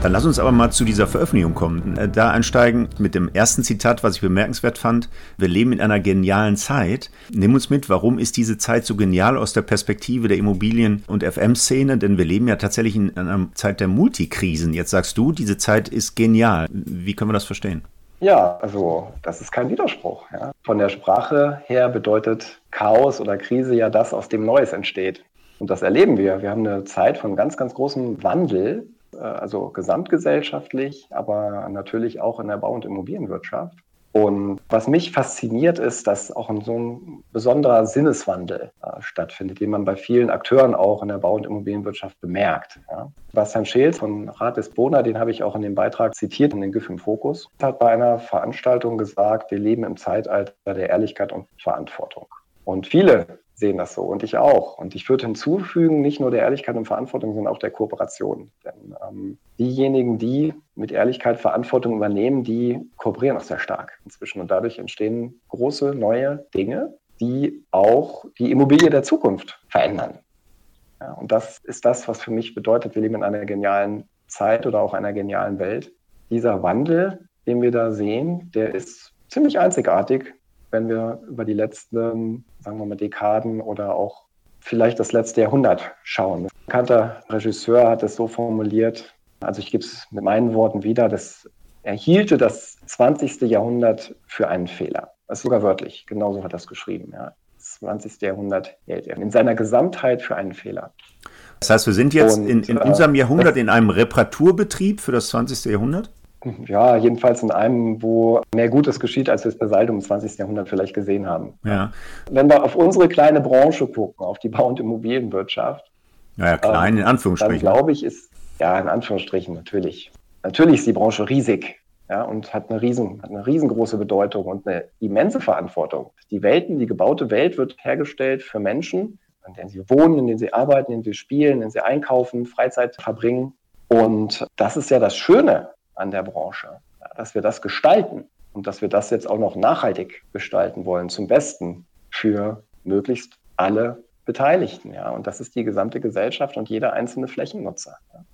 Dann lass uns aber mal zu dieser Veröffentlichung kommen. Äh, da einsteigen mit dem ersten Zitat, was ich bemerkenswert fand. Wir leben in einer genialen Zeit. Nimm uns mit, warum ist diese Zeit so genial aus der Perspektive der Immobilien- und FM-Szene? Denn wir leben ja tatsächlich in einer Zeit der Multikrisen. Jetzt sagst du, diese Zeit ist genial. Wie können wir das verstehen? Ja, also das ist kein Widerspruch. Ja. Von der Sprache her bedeutet Chaos oder Krise ja das, aus dem Neues entsteht. Und das erleben wir. Wir haben eine Zeit von ganz, ganz großem Wandel, äh, also gesamtgesellschaftlich, aber natürlich auch in der Bau- und Immobilienwirtschaft. Und was mich fasziniert, ist, dass auch so ein besonderer Sinneswandel äh, stattfindet, den man bei vielen Akteuren auch in der Bau- und Immobilienwirtschaft bemerkt. Ja. Bastian Scheels von Rat des Bona, den habe ich auch in dem Beitrag zitiert, in den GIF im Fokus, hat bei einer Veranstaltung gesagt, wir leben im Zeitalter der Ehrlichkeit und Verantwortung. Und viele sehen das so und ich auch. Und ich würde hinzufügen, nicht nur der Ehrlichkeit und Verantwortung, sondern auch der Kooperation. Denn ähm, diejenigen, die mit Ehrlichkeit Verantwortung übernehmen, die kooperieren auch sehr stark inzwischen. Und dadurch entstehen große neue Dinge, die auch die Immobilie der Zukunft verändern. Ja, und das ist das, was für mich bedeutet, wir leben in einer genialen Zeit oder auch einer genialen Welt. Dieser Wandel, den wir da sehen, der ist ziemlich einzigartig wenn wir über die letzten, sagen wir mal, Dekaden oder auch vielleicht das letzte Jahrhundert schauen. Ein bekannter Regisseur hat es so formuliert, also ich gebe es mit meinen Worten wieder, dass er hielte das 20. Jahrhundert für einen Fehler. Das ist sogar wörtlich, genauso hat er es geschrieben. Ja. Das 20. Jahrhundert hält er in seiner Gesamtheit für einen Fehler. Das heißt, wir sind jetzt Und, in, in äh, unserem Jahrhundert in einem Reparaturbetrieb für das 20. Jahrhundert? Ja, jedenfalls in einem, wo mehr Gutes geschieht, als wir es bei Saldo im 20. Jahrhundert vielleicht gesehen haben. Ja. Wenn wir auf unsere kleine Branche gucken, auf die Bau- und Immobilienwirtschaft. Naja, klein ähm, in Anführungsstrichen. Dann glaube ich, ist, ja, in Anführungsstrichen natürlich. Natürlich ist die Branche riesig. Ja, und hat eine, riesen, hat eine riesengroße Bedeutung und eine immense Verantwortung. Die Welten, die gebaute Welt wird hergestellt für Menschen, in denen sie wohnen, in denen sie arbeiten, in denen sie spielen, in denen sie einkaufen, Freizeit verbringen. Und das ist ja das Schöne an der Branche, dass wir das gestalten und dass wir das jetzt auch noch nachhaltig gestalten wollen, zum Besten für möglichst alle Beteiligten. Ja. Und das ist die gesamte Gesellschaft und jeder einzelne Flächennutzer. Ja.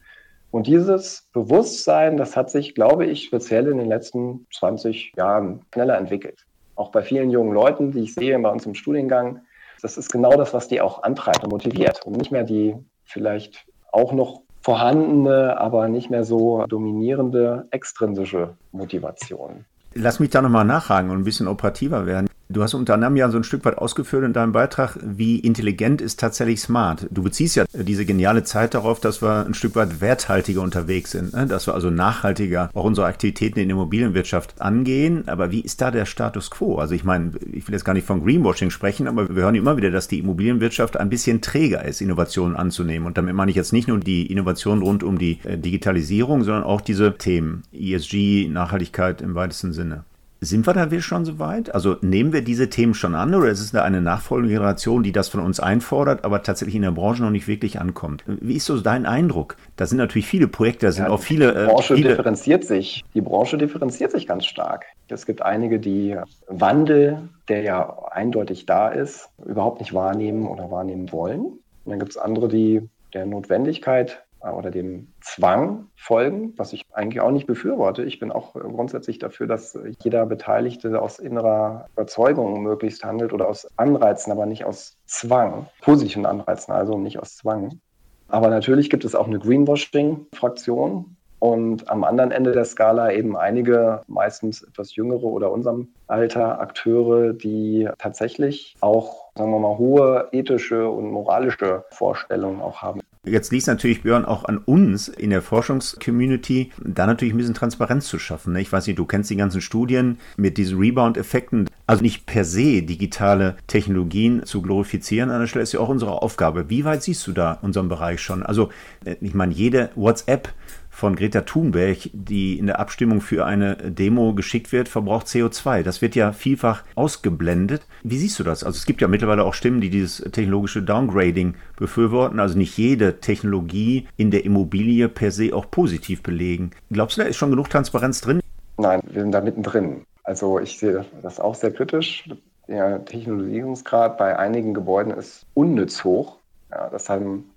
Und dieses Bewusstsein, das hat sich, glaube ich, speziell in den letzten 20 Jahren schneller entwickelt. Auch bei vielen jungen Leuten, die ich sehe bei uns im Studiengang, das ist genau das, was die auch antreibt und motiviert und nicht mehr die vielleicht auch noch vorhandene, aber nicht mehr so dominierende extrinsische Motivation. Lass mich da nochmal nachhaken und ein bisschen operativer werden. Du hast unter anderem ja so ein Stück weit ausgeführt in deinem Beitrag, wie intelligent ist tatsächlich smart. Du beziehst ja diese geniale Zeit darauf, dass wir ein Stück weit werthaltiger unterwegs sind, ne? dass wir also nachhaltiger auch unsere Aktivitäten in der Immobilienwirtschaft angehen. Aber wie ist da der Status quo? Also ich meine, ich will jetzt gar nicht von Greenwashing sprechen, aber wir hören immer wieder, dass die Immobilienwirtschaft ein bisschen träger ist, Innovationen anzunehmen. Und damit meine ich jetzt nicht nur die Innovationen rund um die äh, Digitalisierung, sondern auch diese Themen ESG, Nachhaltigkeit im weitesten Sinne. Sind wir da schon so weit? Also nehmen wir diese Themen schon an oder ist es da eine nachfolgende Generation, die das von uns einfordert, aber tatsächlich in der Branche noch nicht wirklich ankommt? Wie ist so dein Eindruck? Da sind natürlich viele Projekte, da sind ja, auch viele. Die äh, Branche viele differenziert sich. Die Branche differenziert sich ganz stark. Es gibt einige, die Wandel, der ja eindeutig da ist, überhaupt nicht wahrnehmen oder wahrnehmen wollen. Und dann gibt es andere, die der Notwendigkeit oder dem Zwang folgen, was ich eigentlich auch nicht befürworte. Ich bin auch grundsätzlich dafür, dass jeder Beteiligte aus innerer Überzeugung möglichst handelt oder aus Anreizen, aber nicht aus Zwang, positiven Anreizen, also nicht aus Zwang. Aber natürlich gibt es auch eine Greenwashing-Fraktion und am anderen Ende der Skala eben einige, meistens etwas jüngere oder unserem Alter Akteure, die tatsächlich auch, sagen wir mal, hohe ethische und moralische Vorstellungen auch haben. Jetzt liegt es natürlich, Björn, auch an uns in der Forschungscommunity, da natürlich ein bisschen Transparenz zu schaffen. Ne? Ich weiß nicht, du kennst die ganzen Studien mit diesen Rebound-Effekten. Also nicht per se digitale Technologien zu glorifizieren an der Stelle ist ja auch unsere Aufgabe. Wie weit siehst du da unseren Bereich schon? Also, äh, ich meine, jede WhatsApp von Greta Thunberg, die in der Abstimmung für eine Demo geschickt wird, verbraucht CO2. Das wird ja vielfach ausgeblendet. Wie siehst du das? Also es gibt ja mittlerweile auch Stimmen, die dieses technologische Downgrading befürworten. Also nicht jede Technologie in der Immobilie per se auch positiv belegen. Glaubst du, da ist schon genug Transparenz drin? Nein, wir sind da mittendrin. Also ich sehe das auch sehr kritisch. Der Technologisierungsgrad bei einigen Gebäuden ist unnütz hoch. Ja, das haben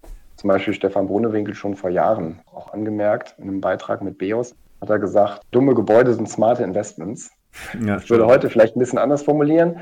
zum Beispiel Stefan Bohnewinkel schon vor Jahren auch angemerkt in einem Beitrag mit BEOS, hat er gesagt, dumme Gebäude sind smarte Investments. Ja, ich würde heute vielleicht ein bisschen anders formulieren,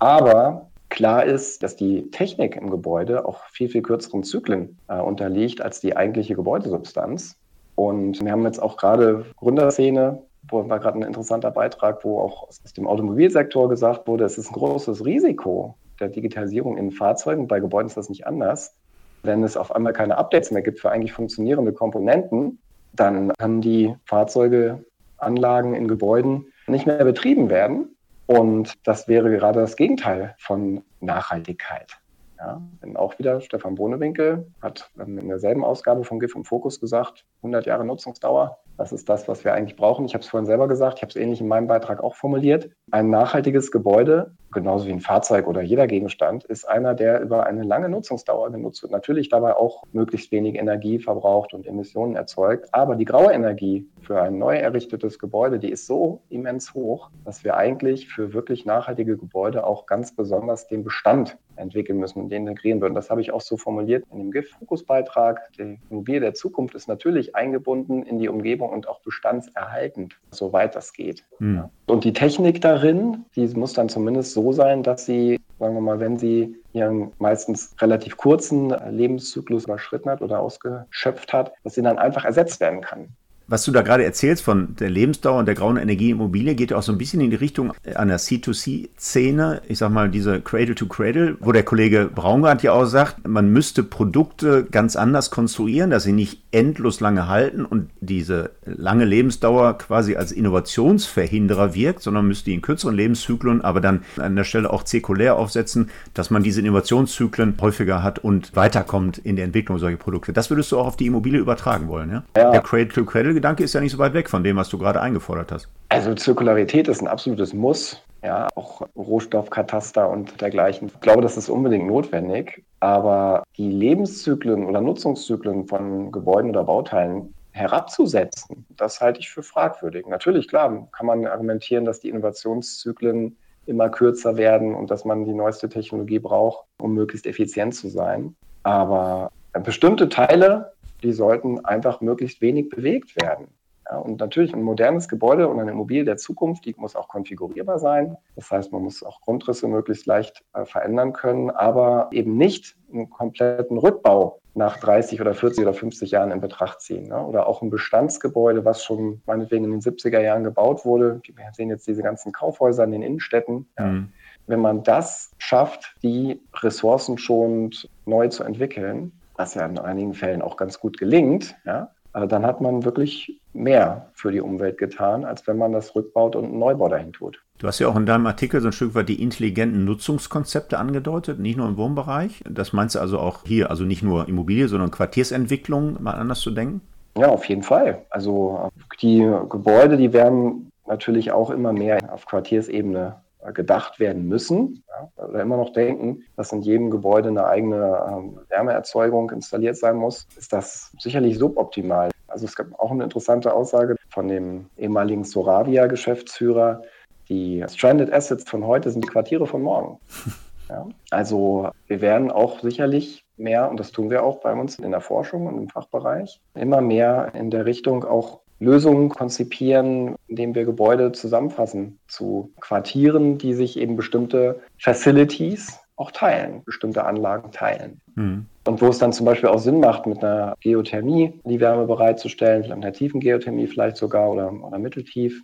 aber klar ist, dass die Technik im Gebäude auch viel, viel kürzeren Zyklen äh, unterliegt als die eigentliche Gebäudesubstanz. Und wir haben jetzt auch gerade Gründerszene, wo war gerade ein interessanter Beitrag, wo auch aus dem Automobilsektor gesagt wurde, es ist ein großes Risiko der Digitalisierung in Fahrzeugen. Bei Gebäuden ist das nicht anders. Wenn es auf einmal keine Updates mehr gibt für eigentlich funktionierende Komponenten, dann können die Fahrzeuge, Anlagen in Gebäuden nicht mehr betrieben werden. Und das wäre gerade das Gegenteil von Nachhaltigkeit. Ja, denn auch wieder Stefan Bohnewinkel hat in derselben Ausgabe von GIF und Fokus gesagt, 100 Jahre Nutzungsdauer, das ist das, was wir eigentlich brauchen. Ich habe es vorhin selber gesagt, ich habe es ähnlich in meinem Beitrag auch formuliert. Ein nachhaltiges Gebäude, genauso wie ein Fahrzeug oder jeder Gegenstand, ist einer, der über eine lange Nutzungsdauer genutzt wird. Natürlich dabei auch möglichst wenig Energie verbraucht und Emissionen erzeugt. Aber die graue Energie für ein neu errichtetes Gebäude, die ist so immens hoch, dass wir eigentlich für wirklich nachhaltige Gebäude auch ganz besonders den Bestand entwickeln müssen und den integrieren würden. Das habe ich auch so formuliert in dem GIF-Fokusbeitrag. Die Immobilie der Zukunft ist natürlich eingebunden in die Umgebung und auch bestandserhaltend, soweit das geht. Mhm. Und die Technik darin, die muss dann zumindest so sein, dass sie, sagen wir mal, wenn sie ihren meistens relativ kurzen Lebenszyklus überschritten hat oder ausgeschöpft hat, dass sie dann einfach ersetzt werden kann. Was du da gerade erzählst von der Lebensdauer und der grauen Energieimmobilie, geht ja auch so ein bisschen in die Richtung einer C2C-Szene. Ich sag mal, diese Cradle to Cradle, wo der Kollege Braungart ja auch sagt, man müsste Produkte ganz anders konstruieren, dass sie nicht endlos lange halten und diese lange Lebensdauer quasi als Innovationsverhinderer wirkt, sondern müsste die in kürzeren Lebenszyklen, aber dann an der Stelle auch zirkulär aufsetzen, dass man diese Innovationszyklen häufiger hat und weiterkommt in der Entwicklung solcher Produkte. Das würdest du auch auf die Immobilie übertragen wollen, ja? ja. Der Cradle to Cradle Gedanke ist ja nicht so weit weg von dem, was du gerade eingefordert hast. Also Zirkularität ist ein absolutes Muss. Ja, auch Rohstoffkataster und dergleichen. Ich glaube, das ist unbedingt notwendig. Aber die Lebenszyklen oder Nutzungszyklen von Gebäuden oder Bauteilen herabzusetzen, das halte ich für fragwürdig. Natürlich, klar, kann man argumentieren, dass die Innovationszyklen immer kürzer werden und dass man die neueste Technologie braucht, um möglichst effizient zu sein. Aber bestimmte Teile die sollten einfach möglichst wenig bewegt werden. Ja, und natürlich ein modernes Gebäude und eine Immobilie der Zukunft, die muss auch konfigurierbar sein. Das heißt, man muss auch Grundrisse möglichst leicht äh, verändern können, aber eben nicht einen kompletten Rückbau nach 30 oder 40 oder 50 Jahren in Betracht ziehen. Ne? Oder auch ein Bestandsgebäude, was schon meinetwegen in den 70er Jahren gebaut wurde. Wir sehen jetzt diese ganzen Kaufhäuser in den Innenstädten. Mhm. Wenn man das schafft, die ressourcenschonend neu zu entwickeln, was ja in einigen Fällen auch ganz gut gelingt, ja, dann hat man wirklich mehr für die Umwelt getan, als wenn man das rückbaut und einen Neubau dahin tut. Du hast ja auch in deinem Artikel so ein Stück weit die intelligenten Nutzungskonzepte angedeutet, nicht nur im Wohnbereich. Das meinst du also auch hier, also nicht nur Immobilie, sondern Quartiersentwicklung mal anders zu denken? Ja, auf jeden Fall. Also die Gebäude, die werden natürlich auch immer mehr auf Quartiersebene gedacht werden müssen. Ja, oder immer noch denken, dass in jedem Gebäude eine eigene ähm, Wärmeerzeugung installiert sein muss, ist das sicherlich suboptimal. Also es gab auch eine interessante Aussage von dem ehemaligen Soravia-Geschäftsführer, die Stranded Assets von heute sind die Quartiere von morgen. Ja, also wir werden auch sicherlich mehr, und das tun wir auch bei uns in der Forschung und im Fachbereich, immer mehr in der Richtung auch Lösungen konzipieren, indem wir Gebäude zusammenfassen zu Quartieren, die sich eben bestimmte Facilities auch teilen, bestimmte Anlagen teilen. Mhm. Und wo es dann zum Beispiel auch Sinn macht, mit einer Geothermie die Wärme bereitzustellen, mit einer tiefen Geothermie vielleicht sogar oder, oder mitteltief,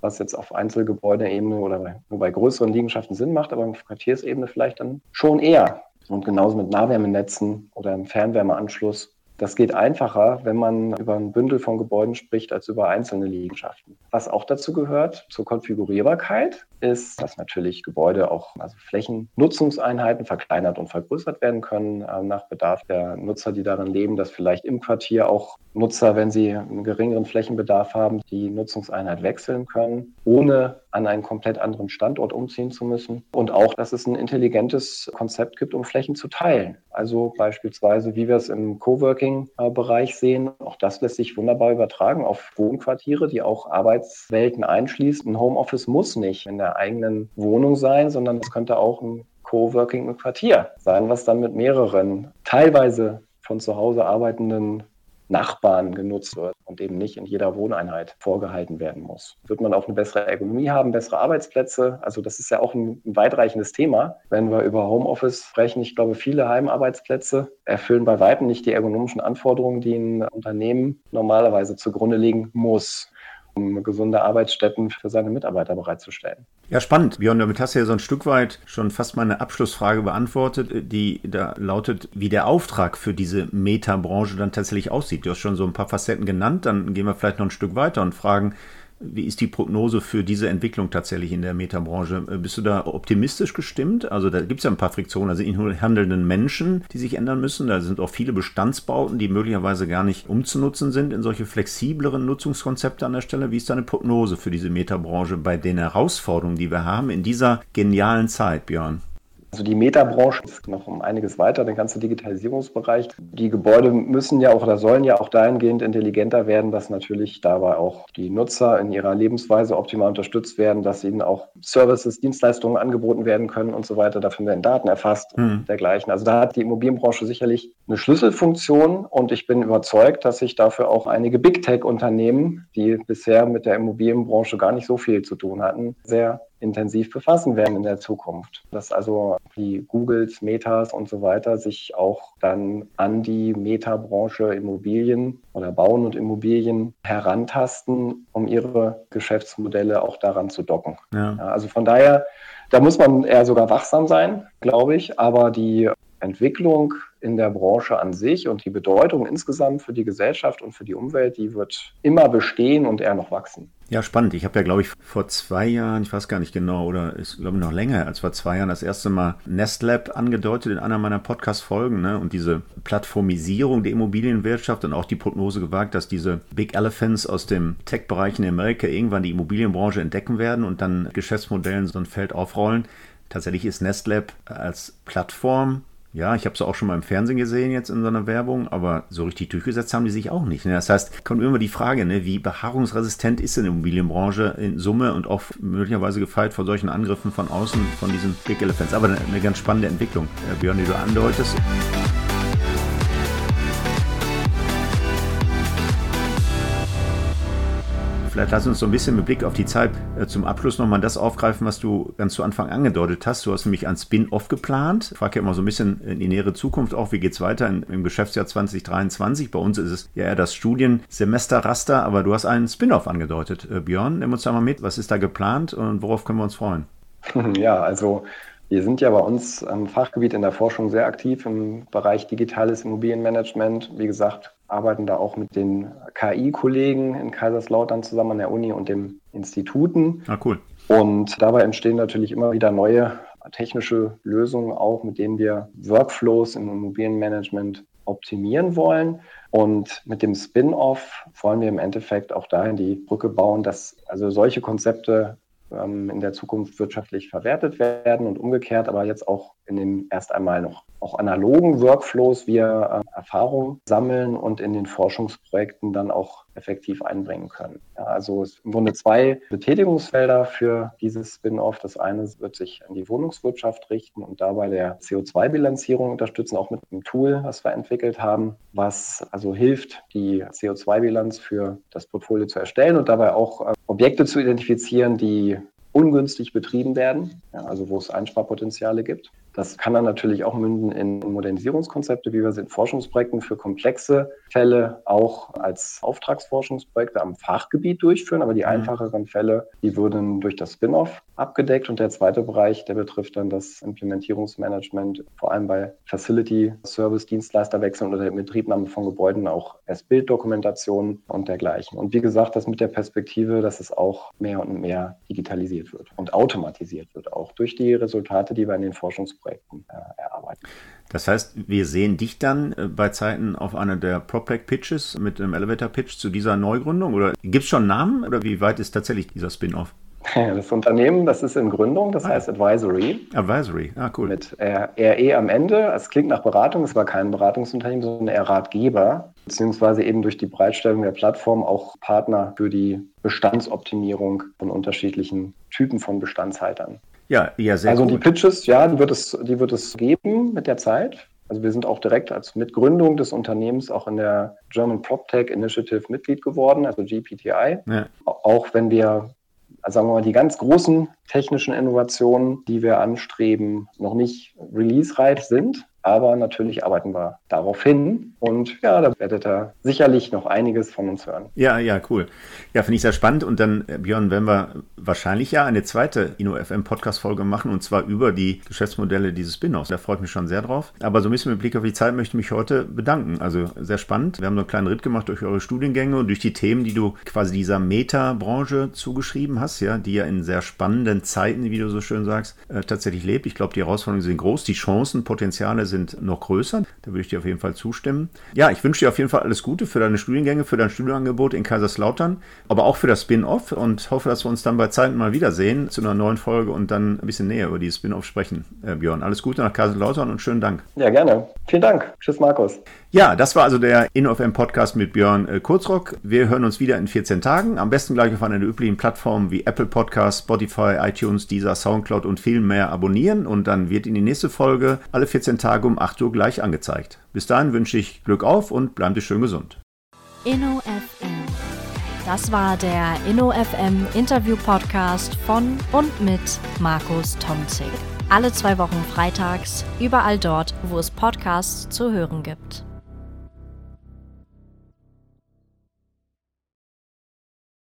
was jetzt auf Einzelgebäudeebene oder bei, nur bei größeren Liegenschaften Sinn macht, aber auf Quartiersebene vielleicht dann schon eher. Und genauso mit Nahwärmenetzen oder einem Fernwärmeanschluss das geht einfacher, wenn man über ein Bündel von Gebäuden spricht, als über einzelne Liegenschaften. Was auch dazu gehört, zur Konfigurierbarkeit, ist, dass natürlich Gebäude auch, also Flächennutzungseinheiten verkleinert und vergrößert werden können, äh, nach Bedarf der Nutzer, die darin leben, dass vielleicht im Quartier auch Nutzer, wenn sie einen geringeren Flächenbedarf haben, die Nutzungseinheit wechseln können, ohne an einen komplett anderen Standort umziehen zu müssen. Und auch, dass es ein intelligentes Konzept gibt, um Flächen zu teilen. Also beispielsweise, wie wir es im Coworking-Bereich sehen, auch das lässt sich wunderbar übertragen auf Wohnquartiere, die auch Arbeitswelten einschließt. Ein Homeoffice muss nicht in der eigenen Wohnung sein, sondern es könnte auch ein Coworking im Quartier sein, was dann mit mehreren teilweise von zu Hause arbeitenden Nachbarn genutzt wird und eben nicht in jeder Wohneinheit vorgehalten werden muss. Wird man auch eine bessere Ergonomie haben, bessere Arbeitsplätze? Also das ist ja auch ein, ein weitreichendes Thema, wenn wir über Homeoffice sprechen. Ich glaube, viele Heimarbeitsplätze erfüllen bei weitem nicht die ergonomischen Anforderungen, die ein Unternehmen normalerweise zugrunde legen muss um gesunde Arbeitsstätten für seine Mitarbeiter bereitzustellen. Ja, spannend. Björn, damit hast du ja so ein Stück weit schon fast meine Abschlussfrage beantwortet, die da lautet, wie der Auftrag für diese Meta-Branche dann tatsächlich aussieht. Du hast schon so ein paar Facetten genannt, dann gehen wir vielleicht noch ein Stück weiter und fragen, wie ist die Prognose für diese Entwicklung tatsächlich in der Metabranche? Äh, bist du da optimistisch gestimmt? Also da gibt es ja ein paar Friktionen, also in handelnden Menschen, die sich ändern müssen. Da sind auch viele Bestandsbauten, die möglicherweise gar nicht umzunutzen sind in solche flexibleren Nutzungskonzepte an der Stelle. Wie ist deine Prognose für diese Metabranche bei den Herausforderungen, die wir haben in dieser genialen Zeit, Björn? Also die Metabranche ist noch um einiges weiter, der ganze Digitalisierungsbereich. Die Gebäude müssen ja auch oder sollen ja auch dahingehend intelligenter werden, dass natürlich dabei auch die Nutzer in ihrer Lebensweise optimal unterstützt werden, dass ihnen auch Services, Dienstleistungen angeboten werden können und so weiter. Dafür werden Daten erfasst und mhm. dergleichen. Also da hat die Immobilienbranche sicherlich eine Schlüsselfunktion und ich bin überzeugt, dass sich dafür auch einige Big Tech-Unternehmen, die bisher mit der Immobilienbranche gar nicht so viel zu tun hatten, sehr intensiv befassen werden in der Zukunft. Dass also die Googles, Metas und so weiter sich auch dann an die Meta-Branche Immobilien oder Bauen und Immobilien herantasten, um ihre Geschäftsmodelle auch daran zu docken. Ja. Ja, also von daher, da muss man eher sogar wachsam sein, glaube ich, aber die Entwicklung in der Branche an sich und die Bedeutung insgesamt für die Gesellschaft und für die Umwelt, die wird immer bestehen und eher noch wachsen. Ja, spannend. Ich habe ja, glaube ich, vor zwei Jahren, ich weiß gar nicht genau, oder ist, glaube ich, noch länger als vor zwei Jahren das erste Mal Nestlab angedeutet in einer meiner Podcast-Folgen. Ne? Und diese Plattformisierung der Immobilienwirtschaft und auch die Prognose gewagt, dass diese Big Elephants aus dem Tech-Bereich in Amerika irgendwann die Immobilienbranche entdecken werden und dann Geschäftsmodellen so ein Feld aufrollen. Tatsächlich ist Nestlab als Plattform ja, ich habe es auch schon mal im Fernsehen gesehen jetzt in so einer Werbung, aber so richtig durchgesetzt haben die sich auch nicht. Ne? Das heißt, kommt immer die Frage, ne, wie beharrungsresistent ist denn die Immobilienbranche in Summe und auch möglicherweise gefeit vor solchen Angriffen von außen von diesen Big Elephants. Aber eine ganz spannende Entwicklung, äh, Björn, die du andeutest. Vielleicht lass uns so ein bisschen mit Blick auf die Zeit äh, zum Abschluss nochmal das aufgreifen, was du ganz zu Anfang angedeutet hast. Du hast nämlich ein Spin-off geplant. Ich frage ja immer so ein bisschen in die nähere Zukunft auch, wie geht es weiter im Geschäftsjahr 2023? Bei uns ist es ja eher das Studiensemesterraster, aber du hast einen Spin-off angedeutet. Äh, Björn, nimm uns da mal mit. Was ist da geplant und worauf können wir uns freuen? Ja, also wir sind ja bei uns im Fachgebiet in der Forschung sehr aktiv im Bereich digitales Immobilienmanagement. Wie gesagt, arbeiten da auch mit den KI-Kollegen in Kaiserslautern zusammen an der Uni und den Instituten. Ah, cool. Und dabei entstehen natürlich immer wieder neue technische Lösungen auch, mit denen wir Workflows im Immobilienmanagement optimieren wollen. Und mit dem Spin-off wollen wir im Endeffekt auch dahin die Brücke bauen, dass also solche Konzepte ähm, in der Zukunft wirtschaftlich verwertet werden und umgekehrt, aber jetzt auch in den erst einmal noch auch analogen Workflows wir äh, Erfahrung sammeln und in den Forschungsprojekten dann auch effektiv einbringen können. Ja, also im Grunde zwei Betätigungsfelder für dieses Spin-off. Das eine wird sich an die Wohnungswirtschaft richten und dabei der CO2-Bilanzierung unterstützen, auch mit einem Tool, was wir entwickelt haben, was also hilft, die CO2-Bilanz für das Portfolio zu erstellen und dabei auch äh, Objekte zu identifizieren, die ungünstig betrieben werden, ja, also wo es Einsparpotenziale gibt. Das kann dann natürlich auch münden in Modernisierungskonzepte, wie wir sie in Forschungsprojekten für komplexe Fälle auch als Auftragsforschungsprojekte am Fachgebiet durchführen. Aber die mhm. einfacheren Fälle, die würden durch das Spin-off abgedeckt. Und der zweite Bereich, der betrifft dann das Implementierungsmanagement, vor allem bei Facility Service Dienstleisterwechseln oder der Betriebnahme von Gebäuden, auch als Bilddokumentation und dergleichen. Und wie gesagt, das mit der Perspektive, dass es auch mehr und mehr digitalisiert wird und automatisiert wird, auch durch die Resultate, die wir in den Forschungsprojekten äh, erarbeiten. Das heißt, wir sehen dich dann äh, bei Zeiten auf einer der PropTech Pitches mit einem Elevator Pitch zu dieser Neugründung? Oder gibt es schon Namen oder wie weit ist tatsächlich dieser Spin-off? Das Unternehmen, das ist in Gründung, das ah. heißt Advisory. Advisory, ah cool. Mit RE am Ende. Es klingt nach Beratung, es war kein Beratungsunternehmen, sondern eher Ratgeber, beziehungsweise eben durch die Bereitstellung der Plattform auch Partner für die Bestandsoptimierung von unterschiedlichen Typen von Bestandshaltern. Ja, ja, sehr Also gut. die Pitches, ja, die wird, es, die wird es geben mit der Zeit. Also wir sind auch direkt als Mitgründung des Unternehmens auch in der German PropTech Initiative Mitglied geworden, also GPTI. Ja. Auch wenn wir sagen wir mal, die ganz großen technischen Innovationen, die wir anstreben, noch nicht release-reif sind. Aber natürlich arbeiten wir darauf hin. Und ja, da werdet ihr sicherlich noch einiges von uns hören. Ja, ja, cool. Ja, finde ich sehr spannend. Und dann, äh, Björn, werden wir wahrscheinlich ja eine zweite InnoFM Podcast-Folge machen und zwar über die Geschäftsmodelle dieses Spin-offs. Da freue ich mich schon sehr drauf. Aber so ein bisschen mit Blick auf die Zeit möchte ich mich heute bedanken. Also sehr spannend. Wir haben so einen kleinen Ritt gemacht durch eure Studiengänge und durch die Themen, die du quasi dieser Meta-Branche zugeschrieben hast, ja, die ja in sehr spannenden Zeiten, wie du so schön sagst, äh, tatsächlich lebt. Ich glaube, die Herausforderungen sind groß, die Chancen, Potenziale sind noch größer. Da würde ich dir auf jeden Fall zustimmen. Ja, ich wünsche dir auf jeden Fall alles Gute für deine Studiengänge, für dein Studienangebot in Kaiserslautern, aber auch für das Spin-off und hoffe, dass wir uns dann bei Zeiten mal wiedersehen zu einer neuen Folge und dann ein bisschen näher über dieses Spin-off sprechen. Äh, Björn, alles Gute nach Kaiserslautern und schönen Dank. Ja, gerne. Vielen Dank. Tschüss, Markus. Ja, das war also der InnoFM Podcast mit Björn äh, Kurzrock. Wir hören uns wieder in 14 Tagen. Am besten gleich auf einer der üblichen Plattformen wie Apple Podcasts, Spotify, iTunes, Deezer, Soundcloud und viel mehr abonnieren und dann wird Ihnen die nächste Folge alle 14 Tage um 8 Uhr gleich angezeigt. Bis dahin wünsche ich Glück auf und bleiben schön gesund. InnoFM. Das war der InnoFM Interview Podcast von und mit Markus Tomzig. Alle zwei Wochen freitags, überall dort, wo es Podcasts zu hören gibt.